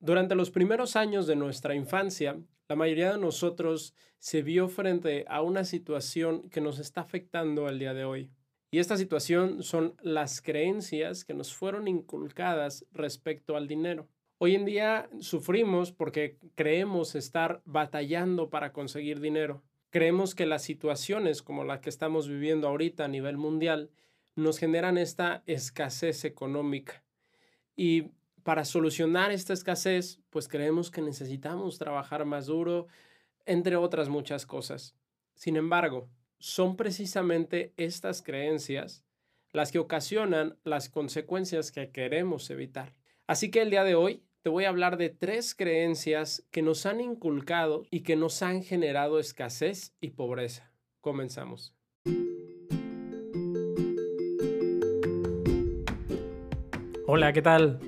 Durante los primeros años de nuestra infancia, la mayoría de nosotros se vio frente a una situación que nos está afectando al día de hoy. Y esta situación son las creencias que nos fueron inculcadas respecto al dinero. Hoy en día sufrimos porque creemos estar batallando para conseguir dinero. Creemos que las situaciones como la que estamos viviendo ahorita a nivel mundial nos generan esta escasez económica. Y para solucionar esta escasez, pues creemos que necesitamos trabajar más duro, entre otras muchas cosas. Sin embargo, son precisamente estas creencias las que ocasionan las consecuencias que queremos evitar. Así que el día de hoy te voy a hablar de tres creencias que nos han inculcado y que nos han generado escasez y pobreza. Comenzamos. Hola, ¿qué tal?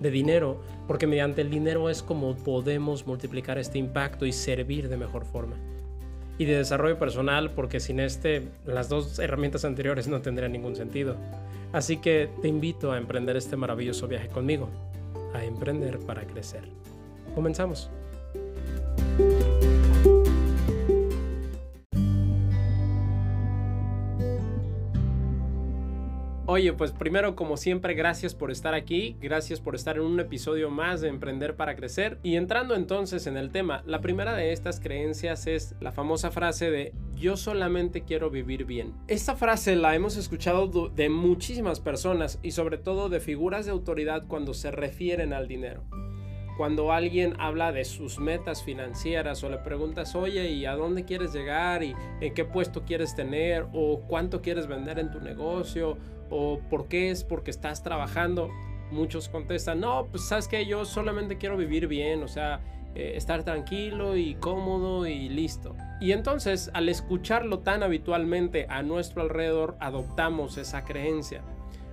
de dinero, porque mediante el dinero es como podemos multiplicar este impacto y servir de mejor forma. Y de desarrollo personal, porque sin este, las dos herramientas anteriores no tendrían ningún sentido. Así que te invito a emprender este maravilloso viaje conmigo, a emprender para crecer. Comenzamos. Oye, pues primero, como siempre, gracias por estar aquí, gracias por estar en un episodio más de Emprender para Crecer. Y entrando entonces en el tema, la primera de estas creencias es la famosa frase de yo solamente quiero vivir bien. Esta frase la hemos escuchado de muchísimas personas y sobre todo de figuras de autoridad cuando se refieren al dinero cuando alguien habla de sus metas financieras o le preguntas, oye, ¿y a dónde quieres llegar? ¿Y en qué puesto quieres tener? ¿O cuánto quieres vender en tu negocio? ¿O por qué es porque estás trabajando? Muchos contestan, no, pues sabes que yo solamente quiero vivir bien, o sea, eh, estar tranquilo y cómodo y listo. Y entonces, al escucharlo tan habitualmente a nuestro alrededor, adoptamos esa creencia.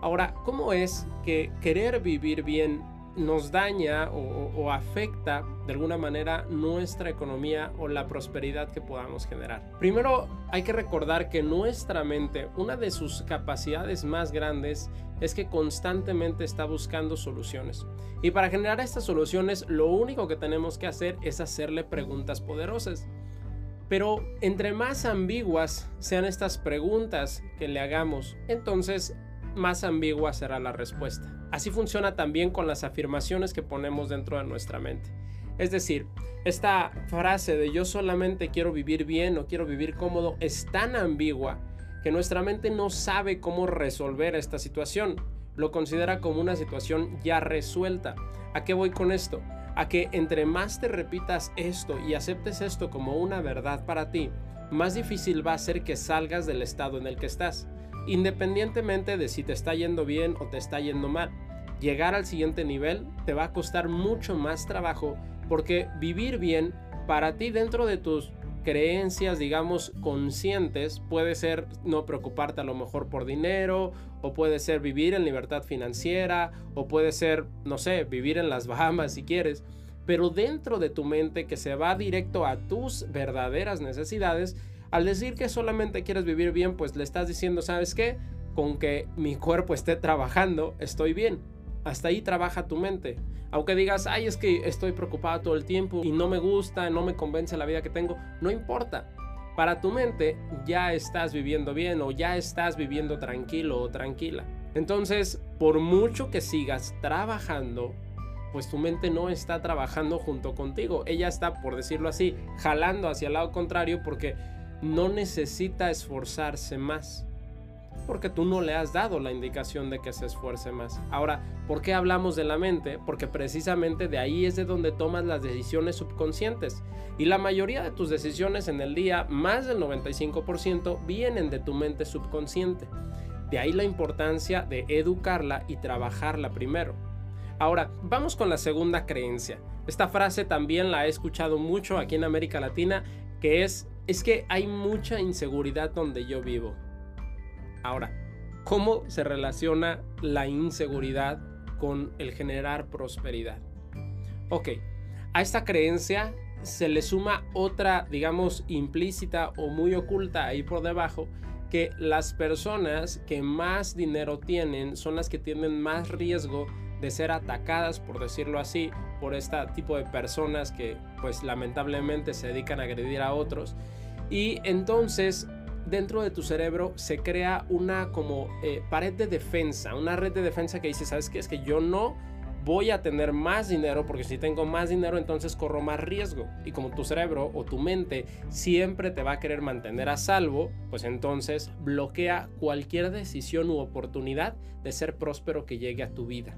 Ahora, ¿cómo es que querer vivir bien nos daña o, afecta de alguna manera nuestra economía o la prosperidad que podamos generar. Primero hay que recordar que nuestra mente, una de sus capacidades más grandes es que constantemente está buscando soluciones. Y para generar estas soluciones lo único que tenemos que hacer es hacerle preguntas poderosas. Pero entre más ambiguas sean estas preguntas que le hagamos, entonces más ambigua será la respuesta. Así funciona también con las afirmaciones que ponemos dentro de nuestra mente. Es decir, esta frase de yo solamente quiero vivir bien o quiero vivir cómodo es tan ambigua que nuestra mente no sabe cómo resolver esta situación. Lo considera como una situación ya resuelta. ¿A qué voy con esto? A que entre más te repitas esto y aceptes esto como una verdad para ti, más difícil va a ser que salgas del estado en el que estás independientemente de si te está yendo bien o te está yendo mal. Llegar al siguiente nivel te va a costar mucho más trabajo porque vivir bien para ti dentro de tus creencias, digamos, conscientes, puede ser no preocuparte a lo mejor por dinero, o puede ser vivir en libertad financiera, o puede ser, no sé, vivir en las Bahamas si quieres, pero dentro de tu mente que se va directo a tus verdaderas necesidades, al decir que solamente quieres vivir bien, pues le estás diciendo, ¿sabes qué? Con que mi cuerpo esté trabajando, estoy bien. Hasta ahí trabaja tu mente. Aunque digas, ay, es que estoy preocupado todo el tiempo y no me gusta, no me convence la vida que tengo, no importa. Para tu mente ya estás viviendo bien o ya estás viviendo tranquilo o tranquila. Entonces, por mucho que sigas trabajando, pues tu mente no está trabajando junto contigo. Ella está, por decirlo así, jalando hacia el lado contrario porque no necesita esforzarse más. Porque tú no le has dado la indicación de que se esfuerce más. Ahora, ¿por qué hablamos de la mente? Porque precisamente de ahí es de donde tomas las decisiones subconscientes. Y la mayoría de tus decisiones en el día, más del 95%, vienen de tu mente subconsciente. De ahí la importancia de educarla y trabajarla primero. Ahora, vamos con la segunda creencia. Esta frase también la he escuchado mucho aquí en América Latina, que es, es que hay mucha inseguridad donde yo vivo. Ahora, ¿cómo se relaciona la inseguridad con el generar prosperidad? Ok, a esta creencia se le suma otra, digamos, implícita o muy oculta ahí por debajo, que las personas que más dinero tienen son las que tienen más riesgo de ser atacadas, por decirlo así, por este tipo de personas que pues lamentablemente se dedican a agredir a otros. Y entonces dentro de tu cerebro se crea una como eh, pared de defensa, una red de defensa que dice, ¿sabes qué? Es que yo no voy a tener más dinero porque si tengo más dinero entonces corro más riesgo. Y como tu cerebro o tu mente siempre te va a querer mantener a salvo, pues entonces bloquea cualquier decisión u oportunidad de ser próspero que llegue a tu vida.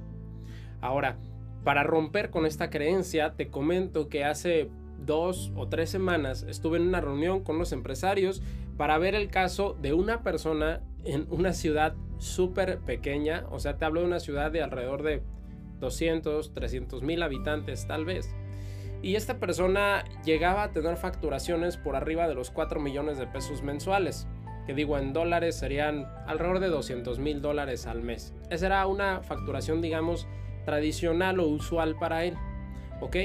Ahora, para romper con esta creencia, te comento que hace dos o tres semanas estuve en una reunión con los empresarios para ver el caso de una persona en una ciudad súper pequeña, o sea, te hablo de una ciudad de alrededor de 200, 300 mil habitantes tal vez. Y esta persona llegaba a tener facturaciones por arriba de los 4 millones de pesos mensuales, que digo en dólares serían alrededor de 200 mil dólares al mes. Esa era una facturación, digamos, tradicional o usual para él. ¿Ok?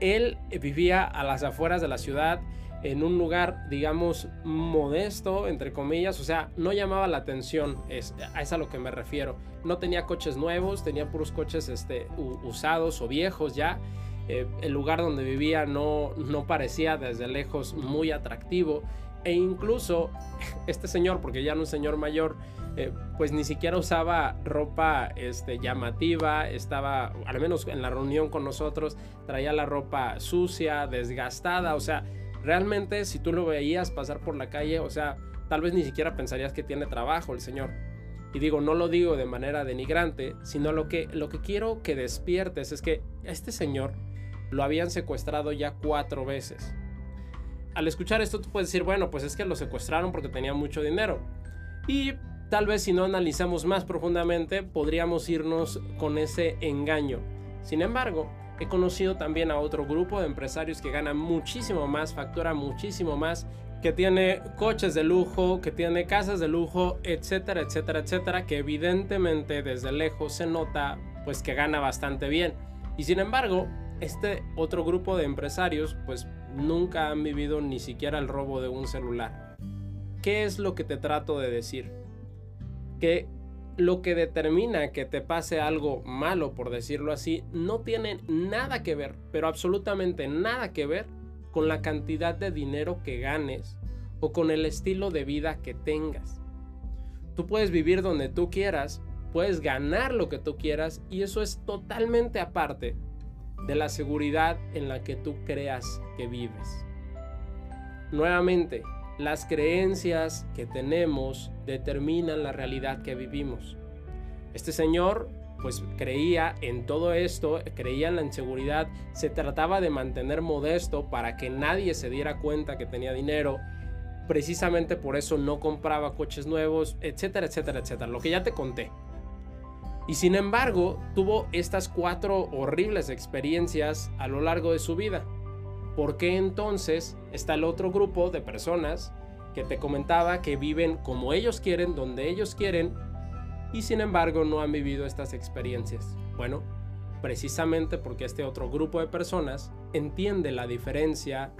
Él vivía a las afueras de la ciudad, en un lugar, digamos, modesto, entre comillas, o sea, no llamaba la atención, es, a lo que me refiero. No tenía coches nuevos, tenía puros coches este, usados o viejos ya. Eh, el lugar donde vivía no, no parecía desde lejos muy atractivo. E incluso este señor, porque ya no es señor mayor, eh, pues ni siquiera usaba ropa este, llamativa, estaba, al menos en la reunión con nosotros, traía la ropa sucia, desgastada, o sea, Realmente, si tú lo veías pasar por la calle, o sea, tal vez ni siquiera pensarías que tiene trabajo el señor. Y digo, no lo digo de manera denigrante, sino lo que, lo que quiero que despiertes es que este señor lo habían secuestrado ya cuatro veces. Al escuchar esto, tú puedes decir, bueno, pues es que lo secuestraron porque tenía mucho dinero. Y tal vez si no analizamos más profundamente, podríamos irnos con ese engaño. Sin embargo, He conocido también a otro grupo de empresarios que ganan muchísimo más, factura muchísimo más, que tiene coches de lujo, que tiene casas de lujo, etcétera, etcétera, etcétera, que evidentemente desde lejos se nota pues que gana bastante bien. Y sin embargo, este otro grupo de empresarios pues nunca han vivido ni siquiera el robo de un celular. ¿Qué es lo que te trato de decir? Que lo que determina que te pase algo malo, por decirlo así, no tiene nada que ver, pero absolutamente nada que ver con la cantidad de dinero que ganes o con el estilo de vida que tengas. Tú puedes vivir donde tú quieras, puedes ganar lo que tú quieras y eso es totalmente aparte de la seguridad en la que tú creas que vives. Nuevamente, las creencias que tenemos determinan la realidad que vivimos. Este señor pues creía en todo esto, creía en la inseguridad, se trataba de mantener modesto para que nadie se diera cuenta que tenía dinero, precisamente por eso no compraba coches nuevos, etcétera, etcétera, etcétera, lo que ya te conté. Y sin embargo, tuvo estas cuatro horribles experiencias a lo largo de su vida. ¿Por qué entonces está el otro grupo de personas que te comentaba que viven como ellos quieren, donde ellos quieren, y sin embargo no han vivido estas experiencias? Bueno, precisamente porque este otro grupo de personas entiende la diferencia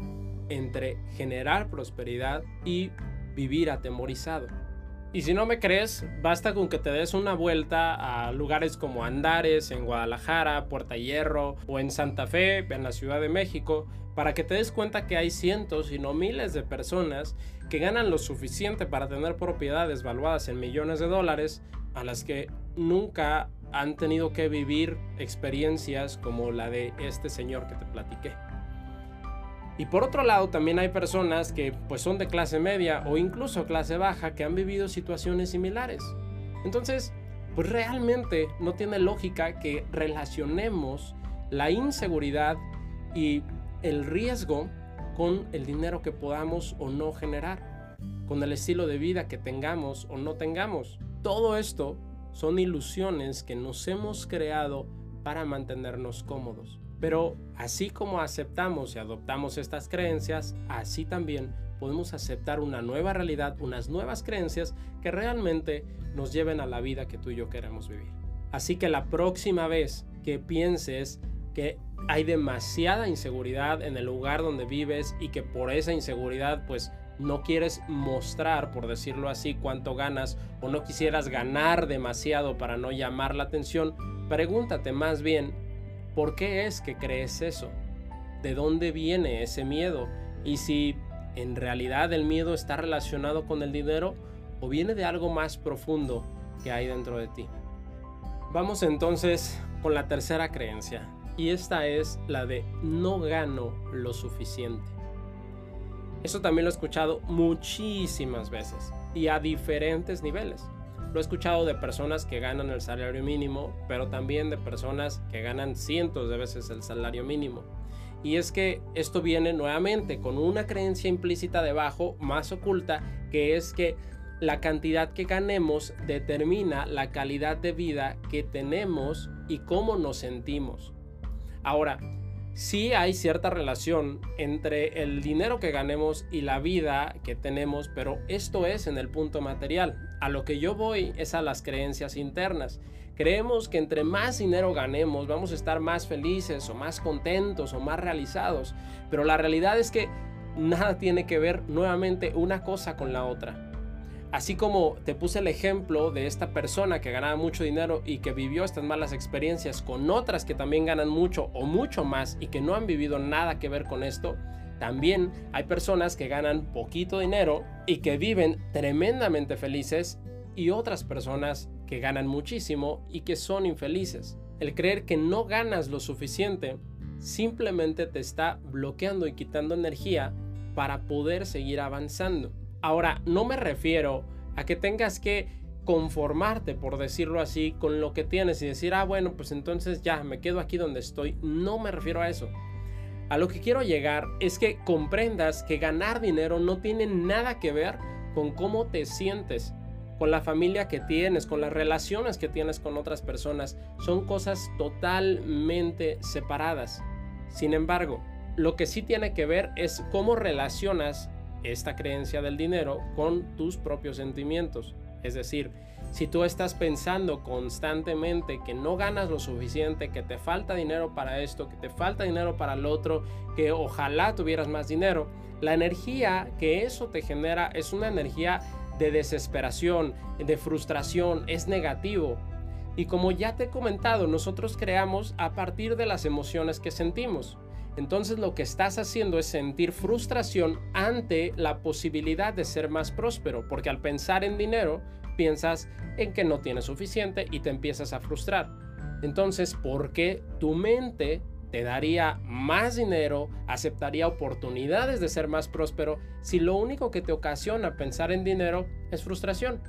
entre generar prosperidad y vivir atemorizado. Y si no me crees, basta con que te des una vuelta a lugares como Andares, en Guadalajara, Puerta Hierro o en Santa Fe, en la Ciudad de México, para que te des cuenta que hay cientos y no miles de personas que ganan lo suficiente para tener propiedades valuadas en millones de dólares a las que nunca han tenido que vivir experiencias como la de este señor que te platiqué. Y por otro lado, también hay personas que pues son de clase media o incluso clase baja que han vivido situaciones similares. Entonces, pues realmente no tiene lógica que relacionemos la inseguridad y el riesgo con el dinero que podamos o no generar, con el estilo de vida que tengamos o no tengamos. Todo esto son ilusiones que nos hemos creado para mantenernos cómodos. Pero así como aceptamos y adoptamos estas creencias, así también podemos aceptar una nueva realidad, unas nuevas creencias que realmente nos lleven a la vida que tú y yo queremos vivir. Así que la próxima vez que pienses que hay demasiada inseguridad en el lugar donde vives y que por esa inseguridad pues no quieres mostrar, por decirlo así, cuánto ganas o no quisieras ganar demasiado para no llamar la atención, pregúntate más bien, ¿por qué es que crees eso? ¿De dónde viene ese miedo? Y si en realidad el miedo está relacionado con el dinero o viene de algo más profundo que hay dentro de ti. Vamos entonces con la tercera creencia y esta es la de no gano lo suficiente. Eso también lo he escuchado muchísimas veces y a diferentes niveles. Lo he escuchado de personas que ganan el salario mínimo, pero también de personas que ganan cientos de veces el salario mínimo. Y es que esto viene nuevamente con una creencia implícita debajo, más oculta, que es que la cantidad que ganemos determina la calidad de vida que tenemos y cómo nos sentimos. Ahora, sí hay cierta relación entre el dinero que ganemos y la vida que tenemos, pero esto es en el punto material. A lo que yo voy es a las creencias internas. Creemos que entre más dinero ganemos vamos a estar más felices o más contentos o más realizados, pero la realidad es que nada tiene que ver nuevamente una cosa con la otra. Así como te puse el ejemplo de esta persona que ganaba mucho dinero y que vivió estas malas experiencias con otras que también ganan mucho o mucho más y que no han vivido nada que ver con esto, también hay personas que ganan poquito dinero y que viven tremendamente felices y otras personas que ganan muchísimo y que son infelices. El creer que no ganas lo suficiente simplemente te está bloqueando y quitando energía para poder seguir avanzando. Ahora, no me refiero a que tengas que conformarte, por decirlo así, con lo que tienes y decir, ah, bueno, pues entonces ya me quedo aquí donde estoy. No me refiero a eso. A lo que quiero llegar es que comprendas que ganar dinero no tiene nada que ver con cómo te sientes, con la familia que tienes, con las relaciones que tienes con otras personas. Son cosas totalmente separadas. Sin embargo, lo que sí tiene que ver es cómo relacionas esta creencia del dinero con tus propios sentimientos. Es decir, si tú estás pensando constantemente que no ganas lo suficiente, que te falta dinero para esto, que te falta dinero para el otro, que ojalá tuvieras más dinero, la energía que eso te genera es una energía de desesperación, de frustración, es negativo. Y como ya te he comentado, nosotros creamos a partir de las emociones que sentimos entonces lo que estás haciendo es sentir frustración ante la posibilidad de ser más próspero, porque al pensar en dinero, piensas en que no tienes suficiente y te empiezas a frustrar. Entonces, ¿por qué tu mente te daría más dinero, aceptaría oportunidades de ser más próspero si lo único que te ocasiona pensar en dinero es frustración?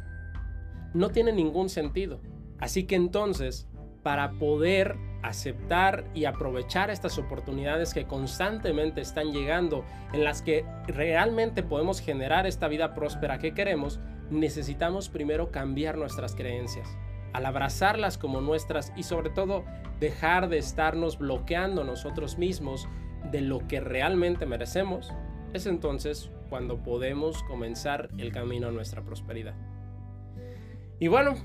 No tiene ningún sentido. Así que entonces, para poder aceptar y aprovechar estas oportunidades que constantemente están llegando, en las que realmente podemos generar esta vida próspera que queremos, necesitamos primero cambiar nuestras creencias. Al abrazarlas como nuestras y sobre todo dejar de estarnos bloqueando nosotros mismos de lo que realmente merecemos, es entonces cuando podemos comenzar el camino a nuestra prosperidad. Y bueno,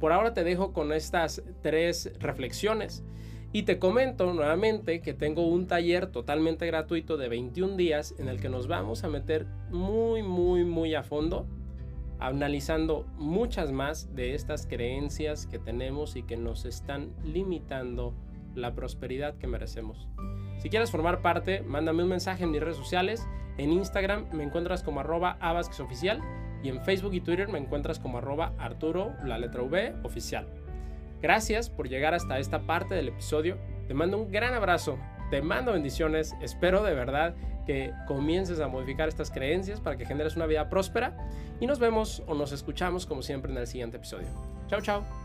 por ahora te dejo con estas tres reflexiones y te comento nuevamente que tengo un taller totalmente gratuito de 21 días en el que nos vamos a meter muy, muy, muy a fondo, analizando muchas más de estas creencias que tenemos y que nos están limitando la prosperidad que merecemos. Si quieres formar parte, mándame un mensaje en mis redes sociales. En Instagram me encuentras como arroba oficial y en Facebook y Twitter me encuentras como arroba Arturo, la letra V, oficial. Gracias por llegar hasta esta parte del episodio. Te mando un gran abrazo, te mando bendiciones, espero de verdad que comiences a modificar estas creencias para que generes una vida próspera y nos vemos o nos escuchamos como siempre en el siguiente episodio. Chao, chao.